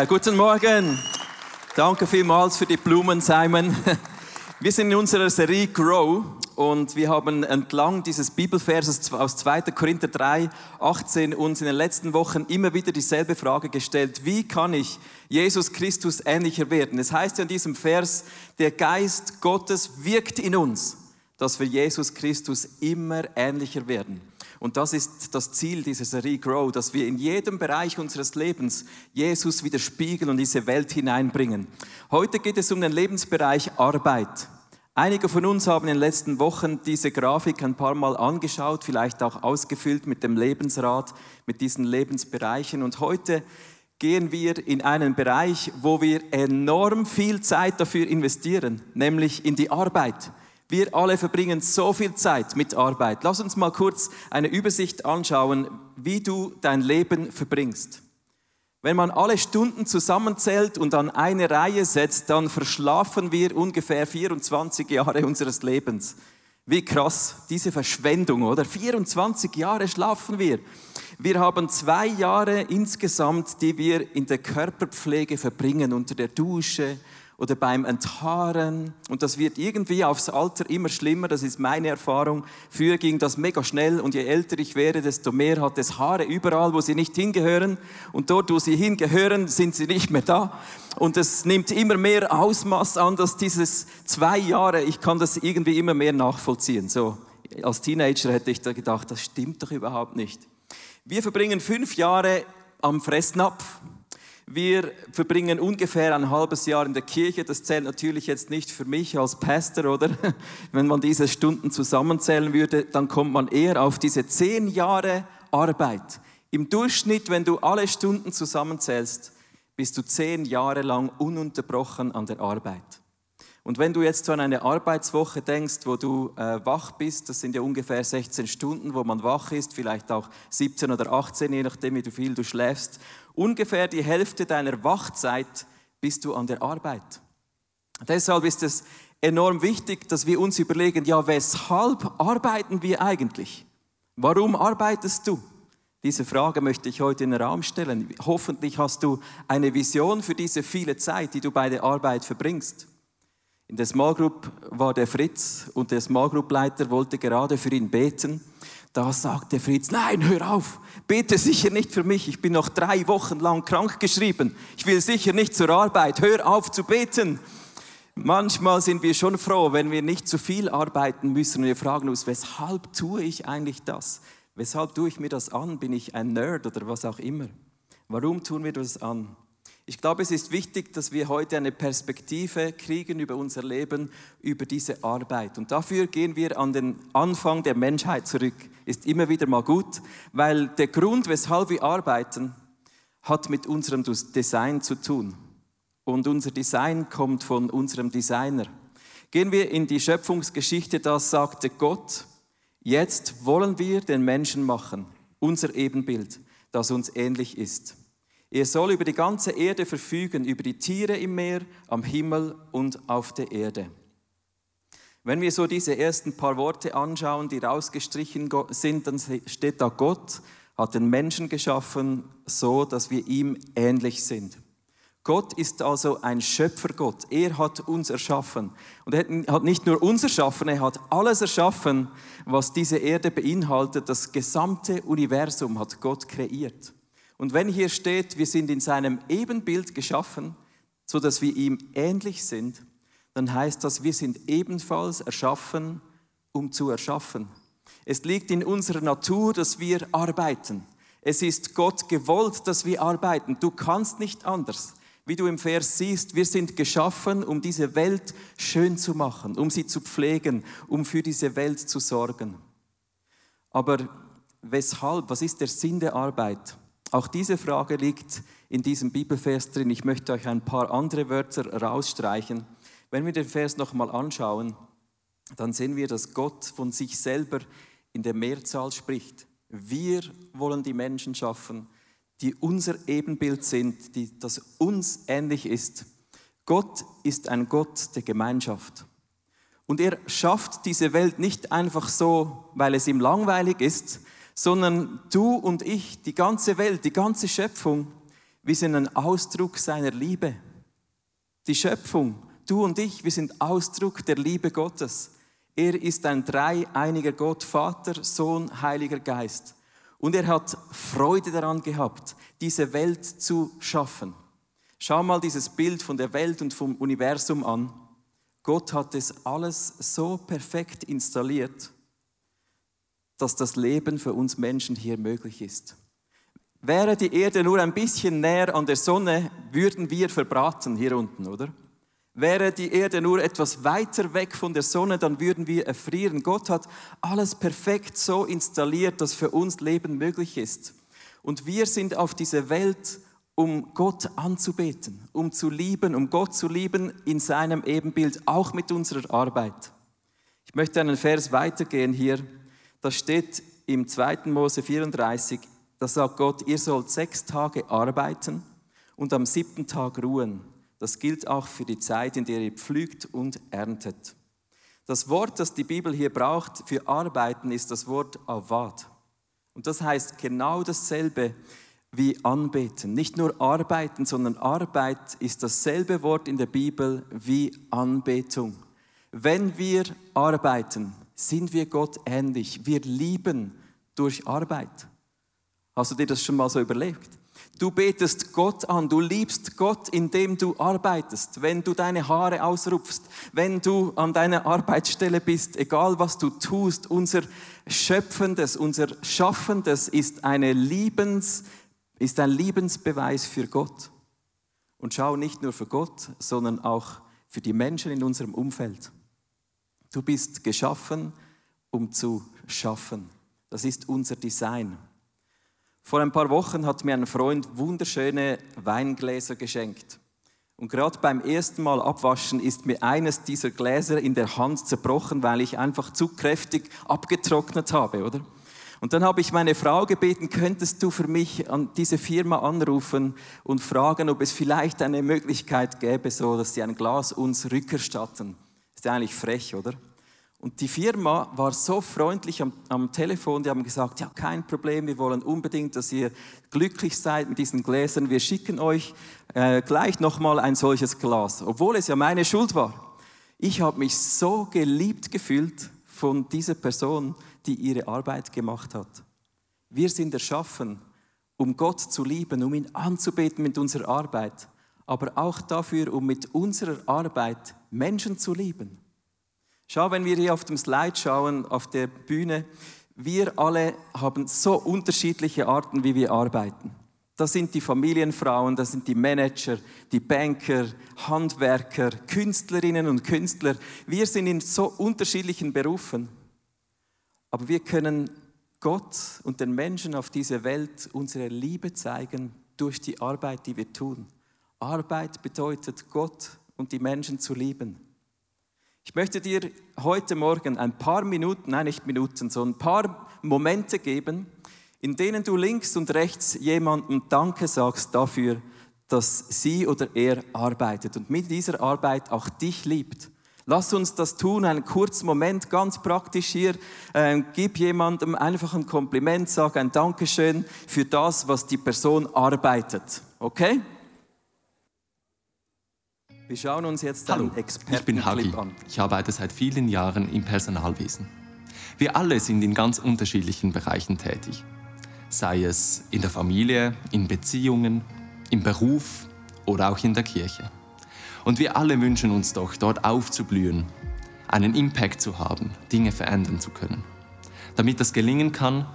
Yeah, guten Morgen. Danke vielmals für die Blumen, Simon. Wir sind in unserer Serie Grow und wir haben entlang dieses Bibelverses aus 2. Korinther 3, 18 uns in den letzten Wochen immer wieder dieselbe Frage gestellt. Wie kann ich Jesus Christus ähnlicher werden? Es heißt ja in diesem Vers, der Geist Gottes wirkt in uns, dass wir Jesus Christus immer ähnlicher werden. Und das ist das Ziel dieser Serie Grow, dass wir in jedem Bereich unseres Lebens Jesus widerspiegeln und diese Welt hineinbringen. Heute geht es um den Lebensbereich Arbeit. Einige von uns haben in den letzten Wochen diese Grafik ein paar Mal angeschaut, vielleicht auch ausgefüllt mit dem Lebensrat, mit diesen Lebensbereichen. Und heute gehen wir in einen Bereich, wo wir enorm viel Zeit dafür investieren, nämlich in die Arbeit. Wir alle verbringen so viel Zeit mit Arbeit. Lass uns mal kurz eine Übersicht anschauen, wie du dein Leben verbringst. Wenn man alle Stunden zusammenzählt und an eine Reihe setzt, dann verschlafen wir ungefähr 24 Jahre unseres Lebens. Wie krass, diese Verschwendung, oder? 24 Jahre schlafen wir. Wir haben zwei Jahre insgesamt, die wir in der Körperpflege verbringen, unter der Dusche, oder beim Enthaaren. Und das wird irgendwie aufs Alter immer schlimmer, das ist meine Erfahrung. Früher ging das mega schnell und je älter ich werde, desto mehr hat es Haare überall, wo sie nicht hingehören. Und dort, wo sie hingehören, sind sie nicht mehr da. Und es nimmt immer mehr Ausmaß an, dass dieses zwei Jahre, ich kann das irgendwie immer mehr nachvollziehen. So, als Teenager hätte ich da gedacht, das stimmt doch überhaupt nicht. Wir verbringen fünf Jahre am Fressnapf. Wir verbringen ungefähr ein halbes Jahr in der Kirche. Das zählt natürlich jetzt nicht für mich als Pastor, oder? Wenn man diese Stunden zusammenzählen würde, dann kommt man eher auf diese zehn Jahre Arbeit. Im Durchschnitt, wenn du alle Stunden zusammenzählst, bist du zehn Jahre lang ununterbrochen an der Arbeit. Und wenn du jetzt so an eine Arbeitswoche denkst, wo du äh, wach bist, das sind ja ungefähr 16 Stunden, wo man wach ist, vielleicht auch 17 oder 18, je nachdem, wie viel du schläfst, ungefähr die Hälfte deiner Wachzeit bist du an der Arbeit. Deshalb ist es enorm wichtig, dass wir uns überlegen, ja, weshalb arbeiten wir eigentlich? Warum arbeitest du? Diese Frage möchte ich heute in den Raum stellen. Hoffentlich hast du eine Vision für diese viele Zeit, die du bei der Arbeit verbringst. In der Small Group war der Fritz und der Small Group Leiter wollte gerade für ihn beten. Da sagte Fritz, nein, hör auf, bete sicher nicht für mich, ich bin noch drei Wochen lang krank geschrieben, ich will sicher nicht zur Arbeit, hör auf zu beten. Manchmal sind wir schon froh, wenn wir nicht zu viel arbeiten müssen und wir fragen uns, weshalb tue ich eigentlich das? Weshalb tue ich mir das an? Bin ich ein Nerd oder was auch immer? Warum tun wir das an? Ich glaube, es ist wichtig, dass wir heute eine Perspektive kriegen über unser Leben, über diese Arbeit. Und dafür gehen wir an den Anfang der Menschheit zurück. Ist immer wieder mal gut, weil der Grund, weshalb wir arbeiten, hat mit unserem Design zu tun. Und unser Design kommt von unserem Designer. Gehen wir in die Schöpfungsgeschichte, da sagte Gott, jetzt wollen wir den Menschen machen, unser Ebenbild, das uns ähnlich ist. Er soll über die ganze Erde verfügen, über die Tiere im Meer, am Himmel und auf der Erde. Wenn wir so diese ersten paar Worte anschauen, die rausgestrichen sind, dann steht da, Gott hat den Menschen geschaffen, so dass wir ihm ähnlich sind. Gott ist also ein Schöpfergott. Er hat uns erschaffen. Und er hat nicht nur uns erschaffen, er hat alles erschaffen, was diese Erde beinhaltet. Das gesamte Universum hat Gott kreiert. Und wenn hier steht, wir sind in seinem Ebenbild geschaffen, so dass wir ihm ähnlich sind, dann heißt das, wir sind ebenfalls erschaffen, um zu erschaffen. Es liegt in unserer Natur, dass wir arbeiten. Es ist Gott gewollt, dass wir arbeiten. Du kannst nicht anders. Wie du im Vers siehst, wir sind geschaffen, um diese Welt schön zu machen, um sie zu pflegen, um für diese Welt zu sorgen. Aber weshalb? Was ist der Sinn der Arbeit? Auch diese Frage liegt in diesem Bibelvers drin. Ich möchte euch ein paar andere Wörter rausstreichen. Wenn wir den Vers nochmal anschauen, dann sehen wir, dass Gott von sich selber in der Mehrzahl spricht. Wir wollen die Menschen schaffen, die unser Ebenbild sind, die das uns ähnlich ist. Gott ist ein Gott der Gemeinschaft. Und er schafft diese Welt nicht einfach so, weil es ihm langweilig ist, sondern du und ich, die ganze Welt, die ganze Schöpfung, Wir sind ein Ausdruck seiner Liebe. Die Schöpfung, du und ich, wir sind Ausdruck der Liebe Gottes. Er ist ein dreieiniger Gott, Vater, Sohn, Heiliger Geist. Und er hat Freude daran gehabt, diese Welt zu schaffen. Schau mal dieses Bild von der Welt und vom Universum an. Gott hat es alles so perfekt installiert, dass das Leben für uns Menschen hier möglich ist. Wäre die Erde nur ein bisschen näher an der Sonne, würden wir verbraten hier unten, oder? Wäre die Erde nur etwas weiter weg von der Sonne, dann würden wir erfrieren. Gott hat alles perfekt so installiert, dass für uns Leben möglich ist. Und wir sind auf dieser Welt, um Gott anzubeten, um zu lieben, um Gott zu lieben in seinem Ebenbild, auch mit unserer Arbeit. Ich möchte einen Vers weitergehen hier. Das steht im 2. Mose 34. Da sagt Gott, ihr sollt sechs Tage arbeiten und am siebten Tag ruhen. Das gilt auch für die Zeit, in der ihr pflügt und erntet. Das Wort, das die Bibel hier braucht für arbeiten, ist das Wort avad. Und das heißt genau dasselbe wie anbeten. Nicht nur arbeiten, sondern Arbeit ist dasselbe Wort in der Bibel wie Anbetung. Wenn wir arbeiten, sind wir Gott ähnlich. Wir lieben durch Arbeit. Hast du dir das schon mal so überlegt? Du betest Gott an, du liebst Gott, indem du arbeitest. Wenn du deine Haare ausrupfst, wenn du an deiner Arbeitsstelle bist, egal was du tust, unser Schöpfendes, unser Schaffendes ist, eine Liebens, ist ein Liebensbeweis für Gott. Und schau nicht nur für Gott, sondern auch für die Menschen in unserem Umfeld. Du bist geschaffen, um zu schaffen. Das ist unser Design. Vor ein paar Wochen hat mir ein Freund wunderschöne Weingläser geschenkt. Und gerade beim ersten Mal abwaschen ist mir eines dieser Gläser in der Hand zerbrochen, weil ich einfach zu kräftig abgetrocknet habe, oder? Und dann habe ich meine Frau gebeten, könntest du für mich an diese Firma anrufen und fragen, ob es vielleicht eine Möglichkeit gäbe, so dass sie ein Glas uns rückerstatten. Ist ja eigentlich frech, oder? Und die Firma war so freundlich am, am, Telefon, die haben gesagt, ja, kein Problem, wir wollen unbedingt, dass ihr glücklich seid mit diesen Gläsern. Wir schicken euch äh, gleich nochmal ein solches Glas, obwohl es ja meine Schuld war. Ich habe mich so geliebt gefühlt von dieser Person, die ihre Arbeit gemacht hat. Wir sind erschaffen, um Gott zu lieben, um ihn anzubeten mit unserer Arbeit, aber auch dafür, um mit unserer Arbeit Menschen zu lieben. Schau, wenn wir hier auf dem Slide schauen, auf der Bühne, wir alle haben so unterschiedliche Arten, wie wir arbeiten. Das sind die Familienfrauen, das sind die Manager, die Banker, Handwerker, Künstlerinnen und Künstler. Wir sind in so unterschiedlichen Berufen. Aber wir können Gott und den Menschen auf dieser Welt unsere Liebe zeigen durch die Arbeit, die wir tun. Arbeit bedeutet, Gott und die Menschen zu lieben. Ich möchte dir heute Morgen ein paar Minuten, nein nicht Minuten, sondern ein paar Momente geben, in denen du links und rechts jemandem Danke sagst dafür, dass sie oder er arbeitet und mit dieser Arbeit auch dich liebt. Lass uns das tun, einen kurzen Moment, ganz praktisch hier. Äh, gib jemandem einfach ein Kompliment, sag ein Dankeschön für das, was die Person arbeitet. Okay? Wir schauen uns jetzt Hallo, ich bin Hagi. Ich arbeite seit vielen Jahren im Personalwesen. Wir alle sind in ganz unterschiedlichen Bereichen tätig. Sei es in der Familie, in Beziehungen, im Beruf oder auch in der Kirche. Und wir alle wünschen uns doch, dort aufzublühen, einen Impact zu haben, Dinge verändern zu können. Damit das gelingen kann,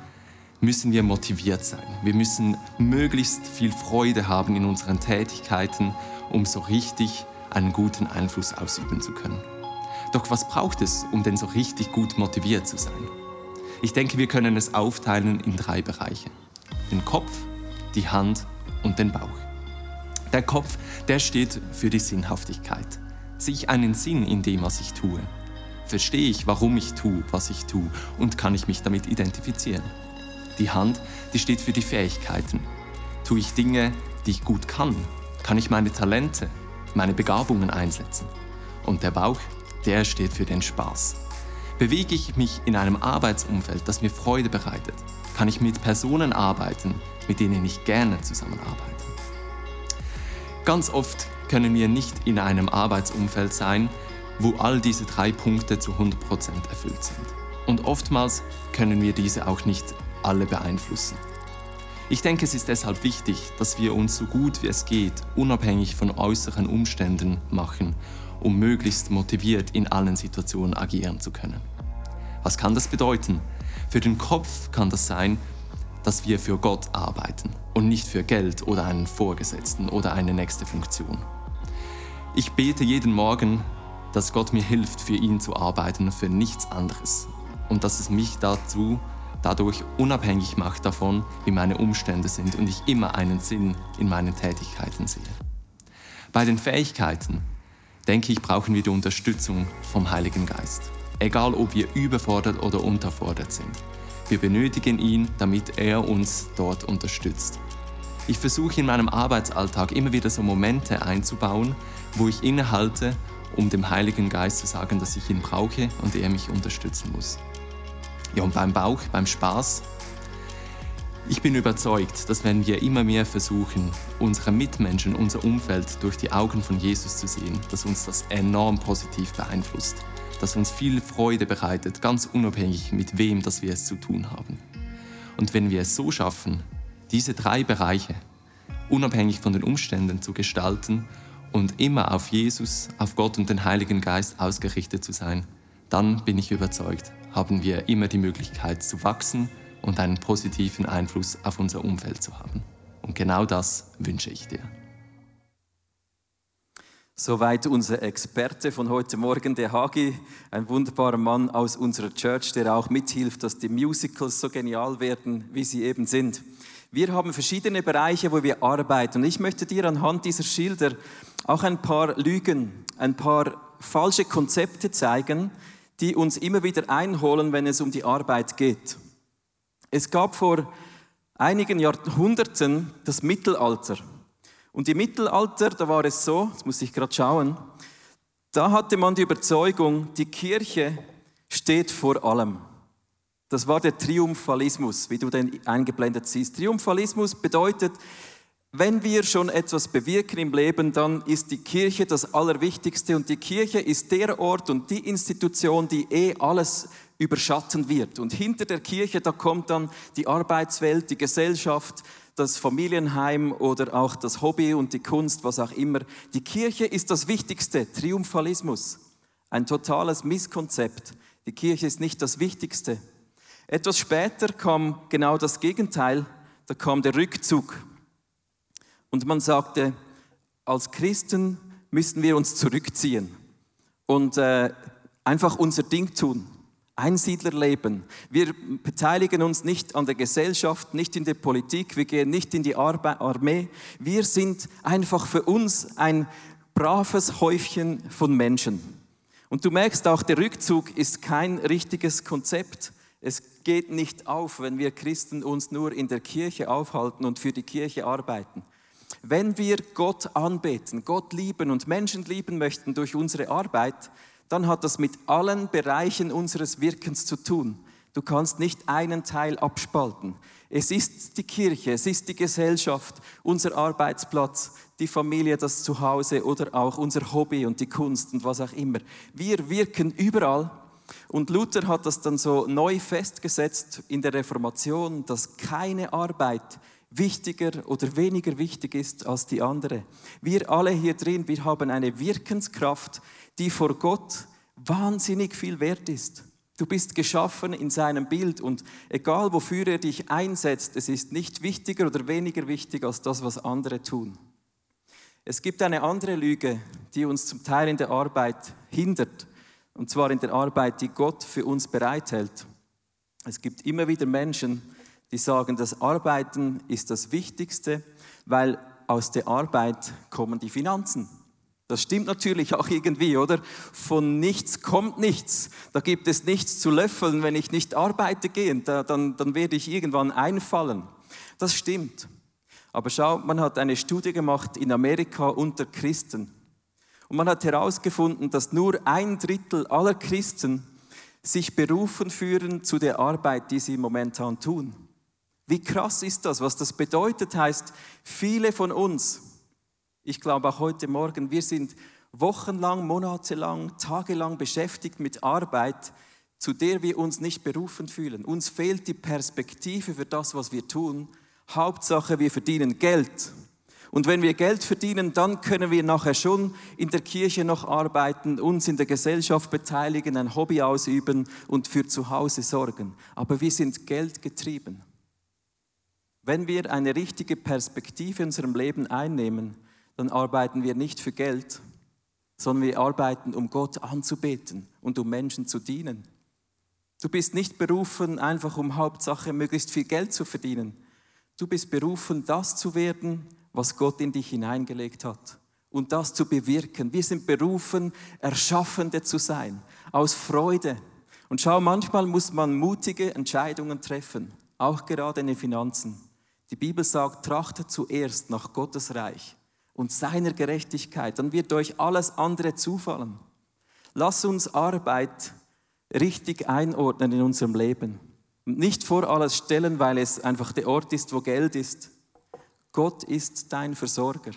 müssen wir motiviert sein. Wir müssen möglichst viel Freude haben in unseren Tätigkeiten, um so richtig einen guten Einfluss ausüben zu können. Doch was braucht es, um denn so richtig gut motiviert zu sein? Ich denke, wir können es aufteilen in drei Bereiche. Den Kopf, die Hand und den Bauch. Der Kopf, der steht für die Sinnhaftigkeit. Sehe ich einen Sinn in dem, was ich tue? Verstehe ich, warum ich tue, was ich tue und kann ich mich damit identifizieren? Die Hand, die steht für die Fähigkeiten. Tue ich Dinge, die ich gut kann? Kann ich meine Talente, meine Begabungen einsetzen. Und der Bauch, der steht für den Spaß. Bewege ich mich in einem Arbeitsumfeld, das mir Freude bereitet, kann ich mit Personen arbeiten, mit denen ich gerne zusammenarbeite. Ganz oft können wir nicht in einem Arbeitsumfeld sein, wo all diese drei Punkte zu 100% erfüllt sind. Und oftmals können wir diese auch nicht alle beeinflussen. Ich denke, es ist deshalb wichtig, dass wir uns so gut wie es geht, unabhängig von äußeren Umständen machen, um möglichst motiviert in allen Situationen agieren zu können. Was kann das bedeuten? Für den Kopf kann das sein, dass wir für Gott arbeiten und nicht für Geld oder einen Vorgesetzten oder eine nächste Funktion. Ich bete jeden Morgen, dass Gott mir hilft, für ihn zu arbeiten, für nichts anderes. Und dass es mich dazu dadurch unabhängig macht davon, wie meine Umstände sind und ich immer einen Sinn in meinen Tätigkeiten sehe. Bei den Fähigkeiten, denke ich, brauchen wir die Unterstützung vom Heiligen Geist. Egal, ob wir überfordert oder unterfordert sind. Wir benötigen ihn, damit er uns dort unterstützt. Ich versuche in meinem Arbeitsalltag immer wieder so Momente einzubauen, wo ich innehalte, um dem Heiligen Geist zu sagen, dass ich ihn brauche und er mich unterstützen muss. Ja, und beim Bauch, beim Spaß. Ich bin überzeugt, dass wenn wir immer mehr versuchen, unsere Mitmenschen, unser Umfeld durch die Augen von Jesus zu sehen, dass uns das enorm positiv beeinflusst, dass uns viel Freude bereitet, ganz unabhängig mit wem, dass wir es zu tun haben. Und wenn wir es so schaffen, diese drei Bereiche unabhängig von den Umständen zu gestalten und immer auf Jesus, auf Gott und den Heiligen Geist ausgerichtet zu sein, dann bin ich überzeugt, haben wir immer die Möglichkeit zu wachsen und einen positiven Einfluss auf unser Umfeld zu haben. Und genau das wünsche ich dir. Soweit unser Experte von heute Morgen, der Hagi, ein wunderbarer Mann aus unserer Church, der auch mithilft, dass die Musicals so genial werden, wie sie eben sind. Wir haben verschiedene Bereiche, wo wir arbeiten. Und ich möchte dir anhand dieser Schilder auch ein paar Lügen, ein paar falsche Konzepte zeigen, die uns immer wieder einholen, wenn es um die Arbeit geht. Es gab vor einigen Jahrhunderten das Mittelalter. Und im Mittelalter, da war es so, jetzt muss ich gerade schauen, da hatte man die Überzeugung, die Kirche steht vor allem. Das war der Triumphalismus, wie du den eingeblendet siehst. Triumphalismus bedeutet, wenn wir schon etwas bewirken im Leben, dann ist die Kirche das Allerwichtigste und die Kirche ist der Ort und die Institution, die eh alles überschatten wird. Und hinter der Kirche, da kommt dann die Arbeitswelt, die Gesellschaft, das Familienheim oder auch das Hobby und die Kunst, was auch immer. Die Kirche ist das Wichtigste, Triumphalismus, ein totales Misskonzept. Die Kirche ist nicht das Wichtigste. Etwas später kam genau das Gegenteil, da kam der Rückzug. Und man sagte, als Christen müssen wir uns zurückziehen und äh, einfach unser Ding tun. Einsiedlerleben. Wir beteiligen uns nicht an der Gesellschaft, nicht in der Politik, wir gehen nicht in die Armee. Wir sind einfach für uns ein braves Häufchen von Menschen. Und du merkst auch, der Rückzug ist kein richtiges Konzept. Es geht nicht auf, wenn wir Christen uns nur in der Kirche aufhalten und für die Kirche arbeiten. Wenn wir Gott anbeten, Gott lieben und Menschen lieben möchten durch unsere Arbeit, dann hat das mit allen Bereichen unseres Wirkens zu tun. Du kannst nicht einen Teil abspalten. Es ist die Kirche, es ist die Gesellschaft, unser Arbeitsplatz, die Familie, das Zuhause oder auch unser Hobby und die Kunst und was auch immer. Wir wirken überall. Und Luther hat das dann so neu festgesetzt in der Reformation, dass keine Arbeit wichtiger oder weniger wichtig ist als die andere. Wir alle hier drin, wir haben eine Wirkenskraft, die vor Gott wahnsinnig viel wert ist. Du bist geschaffen in seinem Bild und egal wofür er dich einsetzt, es ist nicht wichtiger oder weniger wichtig als das, was andere tun. Es gibt eine andere Lüge, die uns zum Teil in der Arbeit hindert, und zwar in der Arbeit, die Gott für uns bereithält. Es gibt immer wieder Menschen, die sagen, das Arbeiten ist das Wichtigste, weil aus der Arbeit kommen die Finanzen. Das stimmt natürlich auch irgendwie, oder? Von nichts kommt nichts. Da gibt es nichts zu löffeln, wenn ich nicht arbeite gehe, da, dann, dann werde ich irgendwann einfallen. Das stimmt. Aber schau, man hat eine Studie gemacht in Amerika unter Christen. Und man hat herausgefunden, dass nur ein Drittel aller Christen sich berufen führen zu der Arbeit, die sie momentan tun. Wie krass ist das? Was das bedeutet heißt, viele von uns, Ich glaube auch heute Morgen, wir sind wochenlang, monatelang, tagelang beschäftigt mit Arbeit, zu der wir uns nicht berufen fühlen. Uns fehlt die Perspektive für das, was wir tun. Hauptsache, wir verdienen Geld. Und wenn wir Geld verdienen, dann können wir nachher schon in der Kirche noch arbeiten, uns in der Gesellschaft beteiligen, ein Hobby ausüben und für zu Hause sorgen. Aber wir sind geldgetrieben. Wenn wir eine richtige Perspektive in unserem Leben einnehmen, dann arbeiten wir nicht für Geld, sondern wir arbeiten, um Gott anzubeten und um Menschen zu dienen. Du bist nicht berufen, einfach um Hauptsache möglichst viel Geld zu verdienen. Du bist berufen, das zu werden, was Gott in dich hineingelegt hat und das zu bewirken. Wir sind berufen, Erschaffende zu sein, aus Freude. Und schau, manchmal muss man mutige Entscheidungen treffen, auch gerade in den Finanzen. Die Bibel sagt, trachtet zuerst nach Gottes Reich und seiner Gerechtigkeit, dann wird euch alles andere zufallen. Lass uns Arbeit richtig einordnen in unserem Leben und nicht vor alles stellen, weil es einfach der Ort ist, wo Geld ist. Gott ist dein Versorger.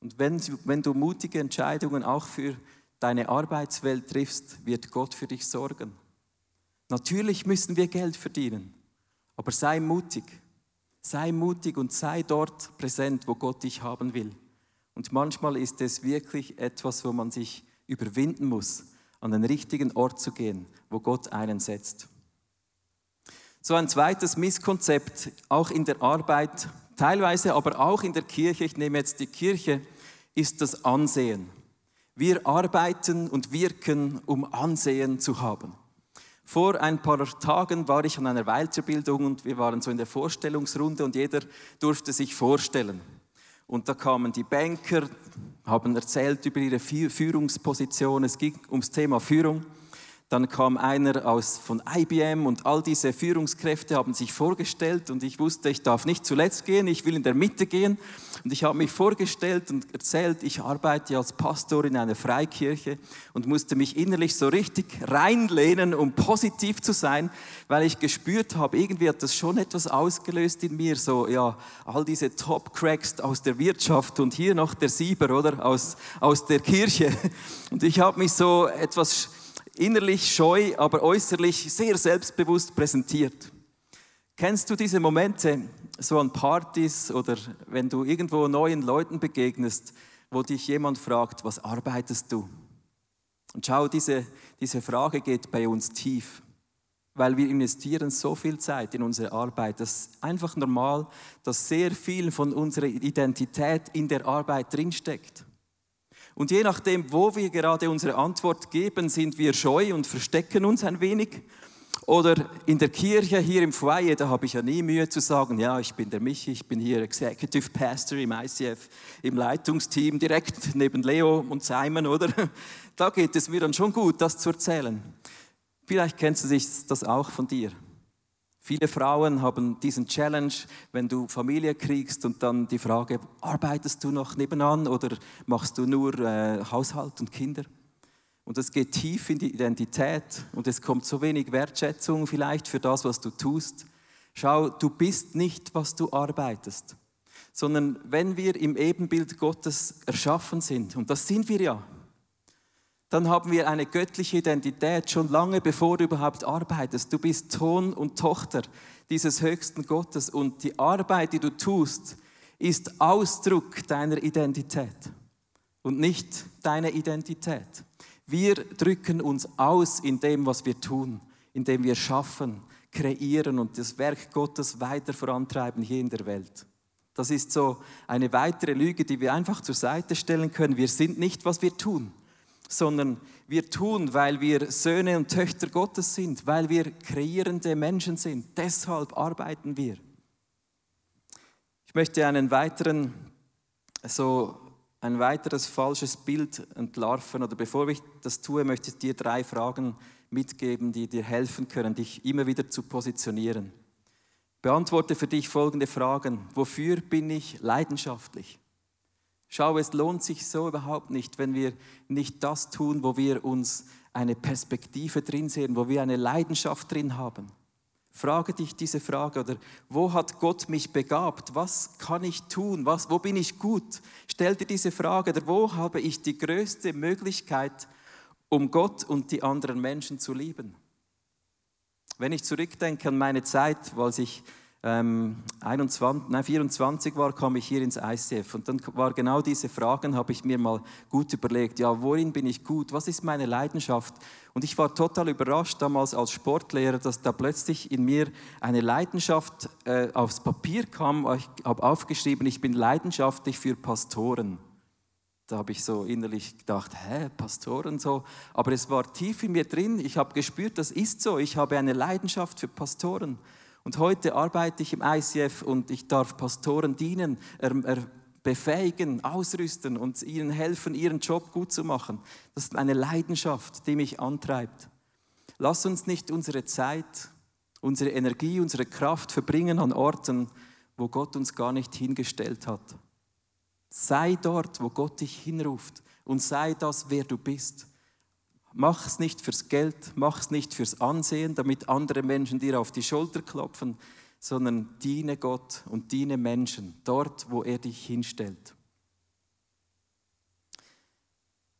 Und wenn, wenn du mutige Entscheidungen auch für deine Arbeitswelt triffst, wird Gott für dich sorgen. Natürlich müssen wir Geld verdienen, aber sei mutig. Sei mutig und sei dort präsent, wo Gott dich haben will. Und manchmal ist es wirklich etwas, wo man sich überwinden muss, an den richtigen Ort zu gehen, wo Gott einen setzt. So ein zweites Misskonzept, auch in der Arbeit, teilweise aber auch in der Kirche, ich nehme jetzt die Kirche, ist das Ansehen. Wir arbeiten und wirken, um Ansehen zu haben. Vor ein paar Tagen war ich an einer Weiterbildung und wir waren so in der Vorstellungsrunde und jeder durfte sich vorstellen. Und da kamen die Banker, haben erzählt über ihre Führungsposition. Es ging ums Thema Führung. Dann kam einer aus, von IBM und all diese Führungskräfte haben sich vorgestellt und ich wusste, ich darf nicht zuletzt gehen, ich will in der Mitte gehen. Und ich habe mich vorgestellt und erzählt, ich arbeite als Pastor in einer Freikirche und musste mich innerlich so richtig reinlehnen, um positiv zu sein, weil ich gespürt habe, irgendwie hat das schon etwas ausgelöst in mir, so ja, all diese Top-Cracks aus der Wirtschaft und hier noch der Sieber, oder, aus, aus der Kirche. Und ich habe mich so etwas innerlich scheu, aber äußerlich sehr selbstbewusst präsentiert. Kennst du diese Momente so an Partys oder wenn du irgendwo neuen Leuten begegnest, wo dich jemand fragt, was arbeitest du? Und schau, diese, diese Frage geht bei uns tief, weil wir investieren so viel Zeit in unsere Arbeit. Das ist einfach normal, dass sehr viel von unserer Identität in der Arbeit drinsteckt. Und je nachdem, wo wir gerade unsere Antwort geben, sind wir scheu und verstecken uns ein wenig. Oder in der Kirche hier im Foyer, da habe ich ja nie Mühe zu sagen, ja, ich bin der Michi, ich bin hier Executive Pastor im ICF, im Leitungsteam, direkt neben Leo und Simon, oder? Da geht es mir dann schon gut, das zu erzählen. Vielleicht kennst du das auch von dir. Viele Frauen haben diesen Challenge, wenn du Familie kriegst und dann die Frage, arbeitest du noch nebenan oder machst du nur äh, Haushalt und Kinder? Und es geht tief in die Identität und es kommt so wenig Wertschätzung vielleicht für das, was du tust. Schau, du bist nicht, was du arbeitest, sondern wenn wir im Ebenbild Gottes erschaffen sind, und das sind wir ja, dann haben wir eine göttliche Identität schon lange bevor du überhaupt arbeitest. Du bist Sohn und Tochter dieses höchsten Gottes und die Arbeit, die du tust, ist Ausdruck deiner Identität und nicht deine Identität. Wir drücken uns aus in dem, was wir tun, indem wir schaffen, kreieren und das Werk Gottes weiter vorantreiben hier in der Welt. Das ist so eine weitere Lüge, die wir einfach zur Seite stellen können. Wir sind nicht, was wir tun sondern wir tun, weil wir Söhne und Töchter Gottes sind, weil wir kreierende Menschen sind. Deshalb arbeiten wir. Ich möchte einen weiteren, so ein weiteres falsches Bild entlarven. Oder bevor ich das tue, möchte ich dir drei Fragen mitgeben, die dir helfen können, dich immer wieder zu positionieren. Beantworte für dich folgende Fragen. Wofür bin ich leidenschaftlich? Schau, es lohnt sich so überhaupt nicht, wenn wir nicht das tun, wo wir uns eine Perspektive drin sehen, wo wir eine Leidenschaft drin haben. Frage dich diese Frage oder wo hat Gott mich begabt? Was kann ich tun? Was, wo bin ich gut? Stell dir diese Frage oder wo habe ich die größte Möglichkeit, um Gott und die anderen Menschen zu lieben? Wenn ich zurückdenke an meine Zeit, als ich ähm, 21, nein, 24 war, kam ich hier ins ICF. Und dann war genau diese Fragen, habe ich mir mal gut überlegt. Ja, worin bin ich gut? Was ist meine Leidenschaft? Und ich war total überrascht damals als Sportlehrer, dass da plötzlich in mir eine Leidenschaft äh, aufs Papier kam. Ich habe aufgeschrieben, ich bin leidenschaftlich für Pastoren. Da habe ich so innerlich gedacht, hä, Pastoren so. Aber es war tief in mir drin. Ich habe gespürt, das ist so. Ich habe eine Leidenschaft für Pastoren. Und heute arbeite ich im ICF und ich darf Pastoren dienen, befähigen, ausrüsten und ihnen helfen, ihren Job gut zu machen. Das ist eine Leidenschaft, die mich antreibt. Lass uns nicht unsere Zeit, unsere Energie, unsere Kraft verbringen an Orten, wo Gott uns gar nicht hingestellt hat. Sei dort, wo Gott dich hinruft und sei das, wer du bist. Mach es nicht fürs Geld, mach es nicht fürs Ansehen, damit andere Menschen dir auf die Schulter klopfen, sondern diene Gott und diene Menschen dort, wo er dich hinstellt.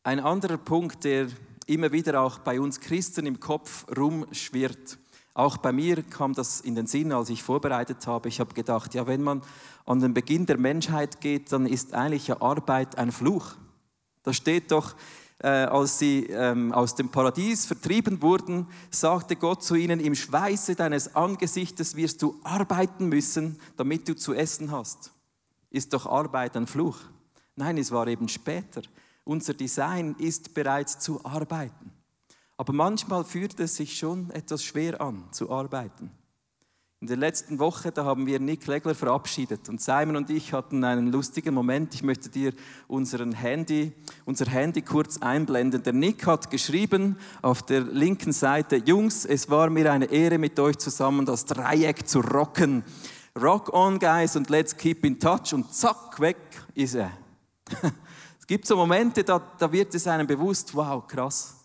Ein anderer Punkt, der immer wieder auch bei uns Christen im Kopf rumschwirrt. Auch bei mir kam das in den Sinn, als ich vorbereitet habe. Ich habe gedacht, ja, wenn man an den Beginn der Menschheit geht, dann ist eigentlich ja Arbeit ein Fluch. Da steht doch äh, als sie ähm, aus dem Paradies vertrieben wurden, sagte Gott zu ihnen, im Schweiße deines Angesichtes wirst du arbeiten müssen, damit du zu essen hast. Ist doch Arbeit ein Fluch? Nein, es war eben später. Unser Design ist bereits zu arbeiten. Aber manchmal fühlt es sich schon etwas schwer an, zu arbeiten. In der letzten Woche, da haben wir Nick Legler verabschiedet und Simon und ich hatten einen lustigen Moment. Ich möchte dir unseren Handy, unser Handy kurz einblenden. Der Nick hat geschrieben auf der linken Seite, Jungs, es war mir eine Ehre mit euch zusammen das Dreieck zu rocken. Rock on, guys, und let's keep in touch. Und zack, weg ist er. es gibt so Momente, da, da wird es einem bewusst, wow, krass,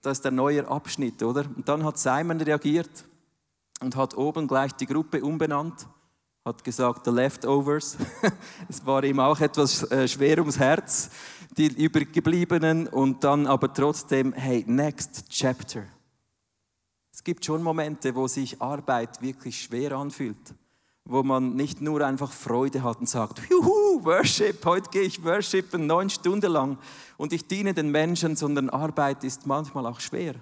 das ist der neue Abschnitt, oder? Und dann hat Simon reagiert und hat oben gleich die Gruppe umbenannt, hat gesagt, The Leftovers. es war ihm auch etwas äh, schwer ums Herz, die Übergebliebenen, und dann aber trotzdem, hey, Next Chapter. Es gibt schon Momente, wo sich Arbeit wirklich schwer anfühlt, wo man nicht nur einfach Freude hat und sagt, Juhu, Worship, heute gehe ich worshipen neun Stunden lang und ich diene den Menschen, sondern Arbeit ist manchmal auch schwer.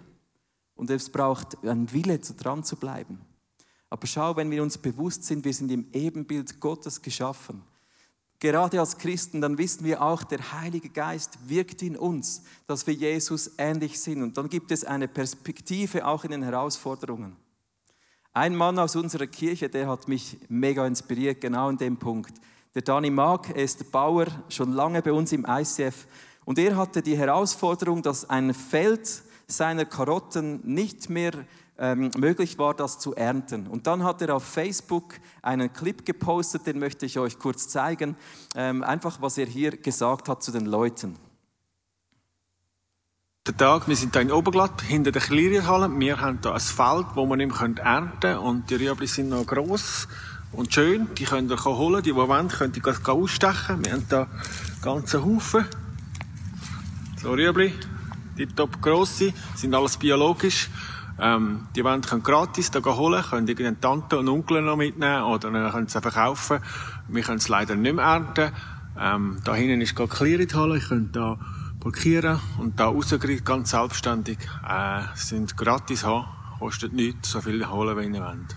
Und es braucht einen Wille, dran zu bleiben. Aber schau, wenn wir uns bewusst sind, wir sind im Ebenbild Gottes geschaffen. Gerade als Christen, dann wissen wir auch, der Heilige Geist wirkt in uns, dass wir Jesus ähnlich sind. Und dann gibt es eine Perspektive auch in den Herausforderungen. Ein Mann aus unserer Kirche, der hat mich mega inspiriert, genau in dem Punkt. Der Dani Mag, er ist Bauer, schon lange bei uns im ICF. Und er hatte die Herausforderung, dass ein Feld seiner Karotten nicht mehr ähm, möglich war, das zu ernten. Und dann hat er auf Facebook einen Clip gepostet, den möchte ich euch kurz zeigen, ähm, einfach was er hier gesagt hat zu den Leuten. Der Tag, wir sind hier in Oberglatt, hinter der Klierhalle. Wir haben hier ein Feld, wo man nicht ernten können. Und die Rüebli sind noch gross und schön. Die könnt ihr holen. Die, die wollen, können die ausstechen. Wir haben hier ganzen Haufen. So Rüebli, die top grosse, sind alles biologisch. Ähm, die wollen können gratis da holen, können irgendeine Tante und Onkel noch mitnehmen oder können sie verkaufen. Wir können es leider nicht mehr ernten. Ähm, da hinten ist gerade Clearing-Halle, ich könnte da parkieren und da rausgehen, ganz selbstständig. Äh, sind gratis haben, kostet nichts, so viel holen, wie ihr wollt.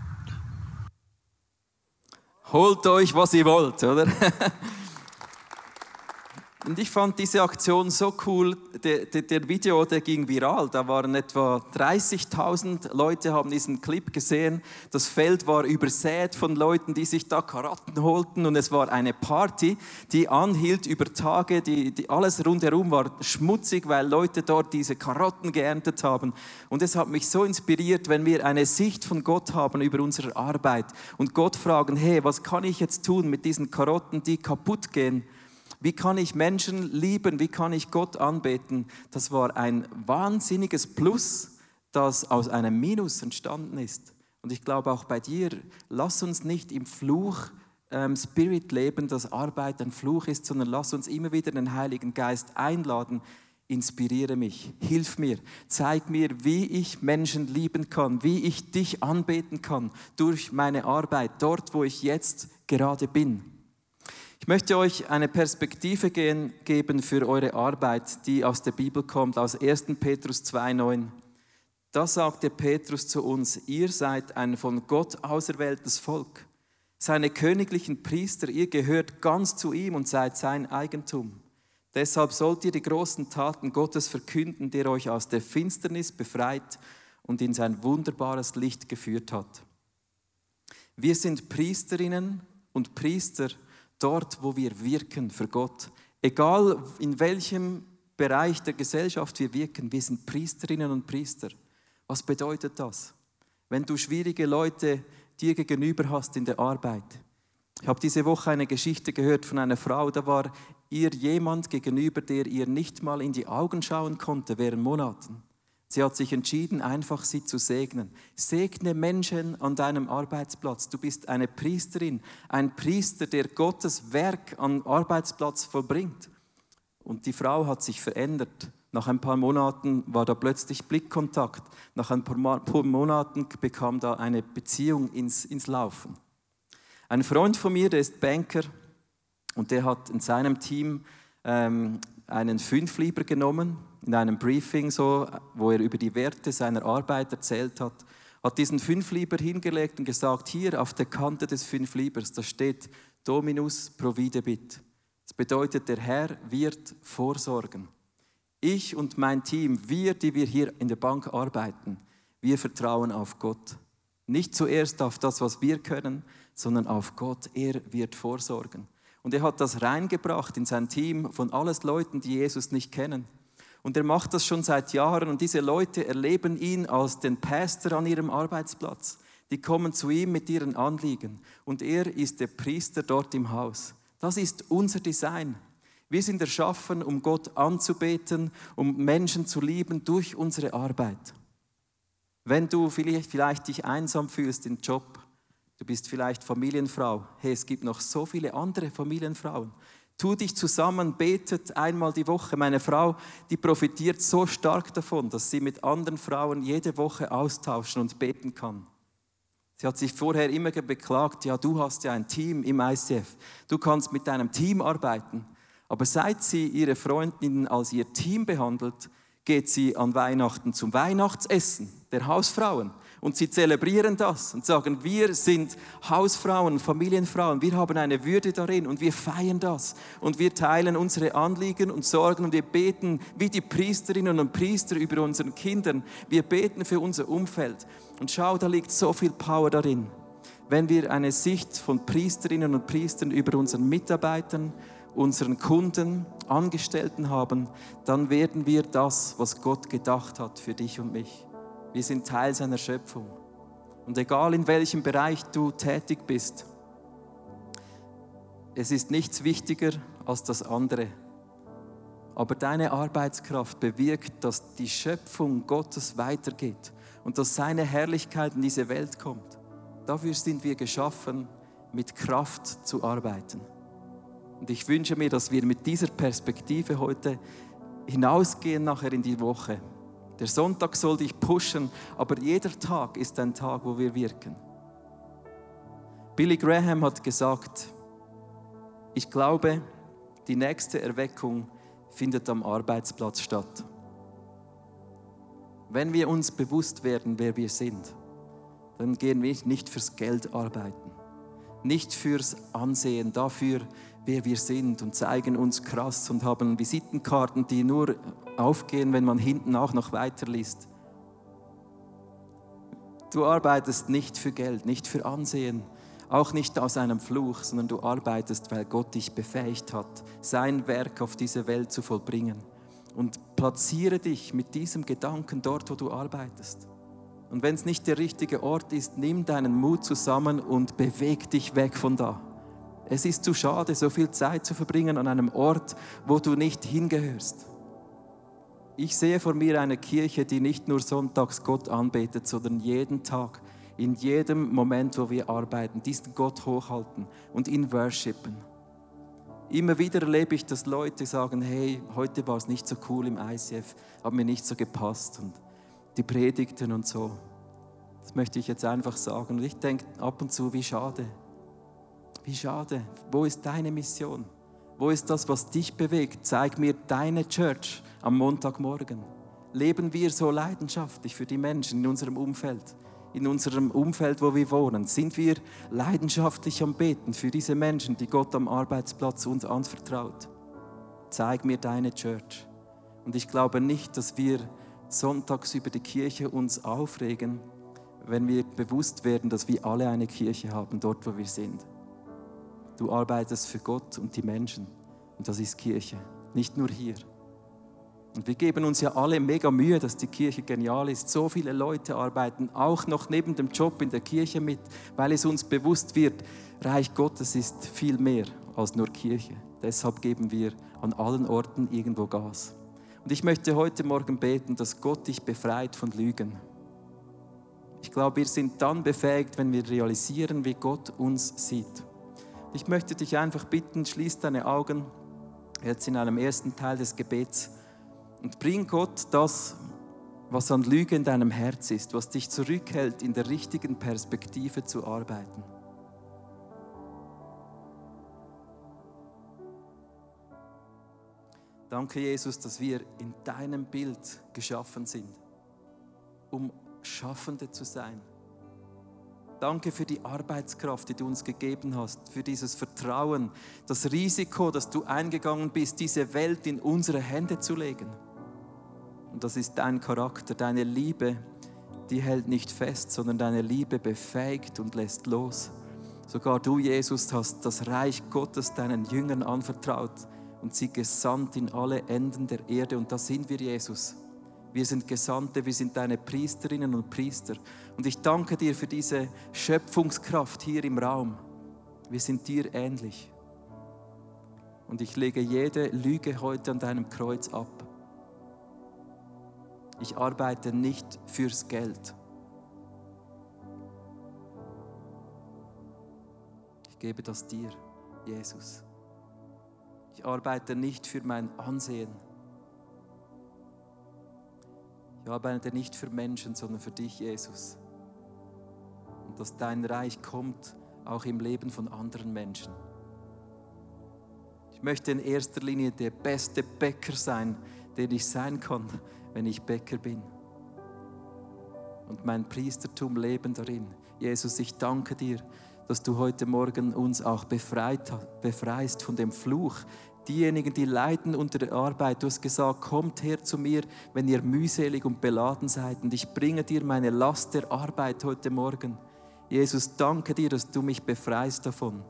Holt euch, was ihr wollt, oder? Und ich fand diese Aktion so cool. Der, der, der Video, der ging viral. Da waren etwa 30.000 Leute, haben diesen Clip gesehen. Das Feld war übersät von Leuten, die sich da Karotten holten. Und es war eine Party, die anhielt über Tage. Die, die, alles rundherum war schmutzig, weil Leute dort diese Karotten geerntet haben. Und es hat mich so inspiriert, wenn wir eine Sicht von Gott haben über unsere Arbeit und Gott fragen, hey, was kann ich jetzt tun mit diesen Karotten, die kaputt gehen? Wie kann ich Menschen lieben? Wie kann ich Gott anbeten? Das war ein wahnsinniges Plus, das aus einem Minus entstanden ist. Und ich glaube auch bei dir, lass uns nicht im Fluch ähm, Spirit leben, dass Arbeit ein Fluch ist, sondern lass uns immer wieder den Heiligen Geist einladen. Inspiriere mich, hilf mir, zeig mir, wie ich Menschen lieben kann, wie ich dich anbeten kann durch meine Arbeit, dort, wo ich jetzt gerade bin. Ich möchte euch eine Perspektive geben für eure Arbeit, die aus der Bibel kommt, aus 1. Petrus 2,9. Da sagte Petrus zu uns, ihr seid ein von Gott auserwähltes Volk seine königlichen Priester, ihr gehört ganz zu ihm und seid sein Eigentum. Deshalb sollt ihr die großen Taten Gottes verkünden, der euch aus der Finsternis befreit und in sein wunderbares Licht geführt hat. Wir sind Priesterinnen und Priester dort, wo wir wirken für Gott. Egal in welchem Bereich der Gesellschaft wir wirken, wir sind Priesterinnen und Priester. Was bedeutet das? Wenn du schwierige Leute dir gegenüber hast in der Arbeit. Ich habe diese Woche eine Geschichte gehört von einer Frau, da war ihr jemand gegenüber, der ihr nicht mal in die Augen schauen konnte während Monaten. Sie hat sich entschieden, einfach sie zu segnen. Segne Menschen an deinem Arbeitsplatz. Du bist eine Priesterin, ein Priester, der Gottes Werk am Arbeitsplatz vollbringt. Und die Frau hat sich verändert. Nach ein paar Monaten war da plötzlich Blickkontakt. Nach ein paar Monaten bekam da eine Beziehung ins, ins Laufen. Ein Freund von mir, der ist Banker und der hat in seinem Team ähm, einen Fünflieber genommen, in einem Briefing, so, wo er über die Werte seiner Arbeit erzählt hat, hat diesen Fünflieber hingelegt und gesagt, hier auf der Kante des Fünfliebers, da steht Dominus providebit. Das bedeutet, der Herr wird vorsorgen. Ich und mein Team, wir, die wir hier in der Bank arbeiten, wir vertrauen auf Gott. Nicht zuerst auf das, was wir können, sondern auf Gott. Er wird vorsorgen. Und er hat das reingebracht in sein Team von alles Leuten, die Jesus nicht kennen. Und er macht das schon seit Jahren und diese Leute erleben ihn als den Pastor an ihrem Arbeitsplatz. Die kommen zu ihm mit ihren Anliegen und er ist der Priester dort im Haus. Das ist unser Design. Wir sind erschaffen, um Gott anzubeten, um Menschen zu lieben durch unsere Arbeit. Wenn du vielleicht, vielleicht dich einsam fühlst im Job, du bist vielleicht Familienfrau, hey, es gibt noch so viele andere Familienfrauen. Tu dich zusammen, betet einmal die Woche. Meine Frau, die profitiert so stark davon, dass sie mit anderen Frauen jede Woche austauschen und beten kann. Sie hat sich vorher immer beklagt, ja, du hast ja ein Team im ICF. Du kannst mit deinem Team arbeiten. Aber seit sie ihre Freundinnen als ihr Team behandelt, geht sie an Weihnachten zum Weihnachtsessen der Hausfrauen. Und sie zelebrieren das und sagen, wir sind Hausfrauen, Familienfrauen, wir haben eine Würde darin und wir feiern das. Und wir teilen unsere Anliegen und Sorgen und wir beten wie die Priesterinnen und Priester über unseren Kindern. Wir beten für unser Umfeld. Und schau, da liegt so viel Power darin. Wenn wir eine Sicht von Priesterinnen und Priestern über unseren Mitarbeitern, unseren Kunden, Angestellten haben, dann werden wir das, was Gott gedacht hat für dich und mich. Wir sind Teil seiner Schöpfung. Und egal in welchem Bereich du tätig bist, es ist nichts wichtiger als das andere. Aber deine Arbeitskraft bewirkt, dass die Schöpfung Gottes weitergeht und dass seine Herrlichkeit in diese Welt kommt. Dafür sind wir geschaffen, mit Kraft zu arbeiten. Und ich wünsche mir, dass wir mit dieser Perspektive heute hinausgehen nachher in die Woche. Der Sonntag soll dich pushen, aber jeder Tag ist ein Tag, wo wir wirken. Billy Graham hat gesagt, ich glaube, die nächste Erweckung findet am Arbeitsplatz statt. Wenn wir uns bewusst werden, wer wir sind, dann gehen wir nicht fürs Geld arbeiten, nicht fürs Ansehen, dafür, wer wir sind und zeigen uns krass und haben Visitenkarten, die nur aufgehen, wenn man hinten auch noch weiterliest. Du arbeitest nicht für Geld, nicht für Ansehen, auch nicht aus einem Fluch, sondern du arbeitest, weil Gott dich befähigt hat, sein Werk auf diese Welt zu vollbringen. Und platziere dich mit diesem Gedanken dort, wo du arbeitest. Und wenn es nicht der richtige Ort ist, nimm deinen Mut zusammen und beweg dich weg von da. Es ist zu schade, so viel Zeit zu verbringen an einem Ort, wo du nicht hingehörst. Ich sehe vor mir eine Kirche, die nicht nur sonntags Gott anbetet, sondern jeden Tag in jedem Moment, wo wir arbeiten, diesen Gott hochhalten und ihn worshipen. Immer wieder erlebe ich, dass Leute sagen, hey, heute war es nicht so cool im ICF, hat mir nicht so gepasst und die Predigten und so. Das möchte ich jetzt einfach sagen. Und ich denke ab und zu, wie schade. Wie schade. Wo ist deine Mission? Wo ist das, was dich bewegt? Zeig mir deine Church am Montagmorgen. Leben wir so leidenschaftlich für die Menschen in unserem Umfeld? In unserem Umfeld, wo wir wohnen, sind wir leidenschaftlich am Beten für diese Menschen, die Gott am Arbeitsplatz uns anvertraut. Zeig mir deine Church. Und ich glaube nicht, dass wir sonntags über die Kirche uns aufregen, wenn wir bewusst werden, dass wir alle eine Kirche haben, dort wo wir sind. Du arbeitest für Gott und die Menschen. Und das ist Kirche, nicht nur hier. Und wir geben uns ja alle mega Mühe, dass die Kirche genial ist. So viele Leute arbeiten auch noch neben dem Job in der Kirche mit, weil es uns bewusst wird, Reich Gottes ist viel mehr als nur Kirche. Deshalb geben wir an allen Orten irgendwo Gas. Und ich möchte heute Morgen beten, dass Gott dich befreit von Lügen. Ich glaube, wir sind dann befähigt, wenn wir realisieren, wie Gott uns sieht. Ich möchte dich einfach bitten, schließ deine Augen jetzt in einem ersten Teil des Gebets und bring Gott das, was an Lüge in deinem Herz ist, was dich zurückhält, in der richtigen Perspektive zu arbeiten. Danke, Jesus, dass wir in deinem Bild geschaffen sind, um Schaffende zu sein Danke für die Arbeitskraft, die du uns gegeben hast, für dieses Vertrauen, das Risiko, dass du eingegangen bist, diese Welt in unsere Hände zu legen. Und das ist dein Charakter, deine Liebe, die hält nicht fest, sondern deine Liebe befähigt und lässt los. Sogar du, Jesus, hast das Reich Gottes deinen Jüngern anvertraut und sie gesandt in alle Enden der Erde. Und da sind wir, Jesus. Wir sind Gesandte, wir sind deine Priesterinnen und Priester. Und ich danke dir für diese Schöpfungskraft hier im Raum. Wir sind dir ähnlich. Und ich lege jede Lüge heute an deinem Kreuz ab. Ich arbeite nicht fürs Geld. Ich gebe das dir, Jesus. Ich arbeite nicht für mein Ansehen. Ich arbeite nicht für Menschen, sondern für dich, Jesus. Dass dein Reich kommt auch im Leben von anderen Menschen. Ich möchte in erster Linie der beste Bäcker sein, der ich sein kann, wenn ich Bäcker bin. Und mein Priestertum leben darin. Jesus, ich danke dir, dass du heute Morgen uns auch befreit, befreist von dem Fluch, diejenigen, die leiden unter der Arbeit. Du hast gesagt, kommt her zu mir, wenn ihr mühselig und beladen seid und ich bringe dir meine Last der Arbeit heute Morgen. Jesus, danke dir, dass du mich befreist davon,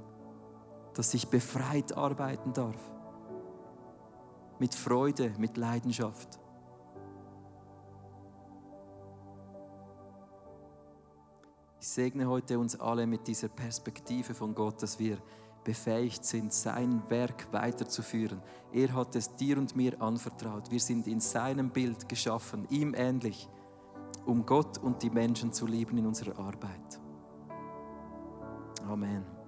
dass ich befreit arbeiten darf. Mit Freude, mit Leidenschaft. Ich segne heute uns alle mit dieser Perspektive von Gott, dass wir befähigt sind, sein Werk weiterzuführen. Er hat es dir und mir anvertraut. Wir sind in seinem Bild geschaffen, ihm ähnlich, um Gott und die Menschen zu lieben in unserer Arbeit. Amen.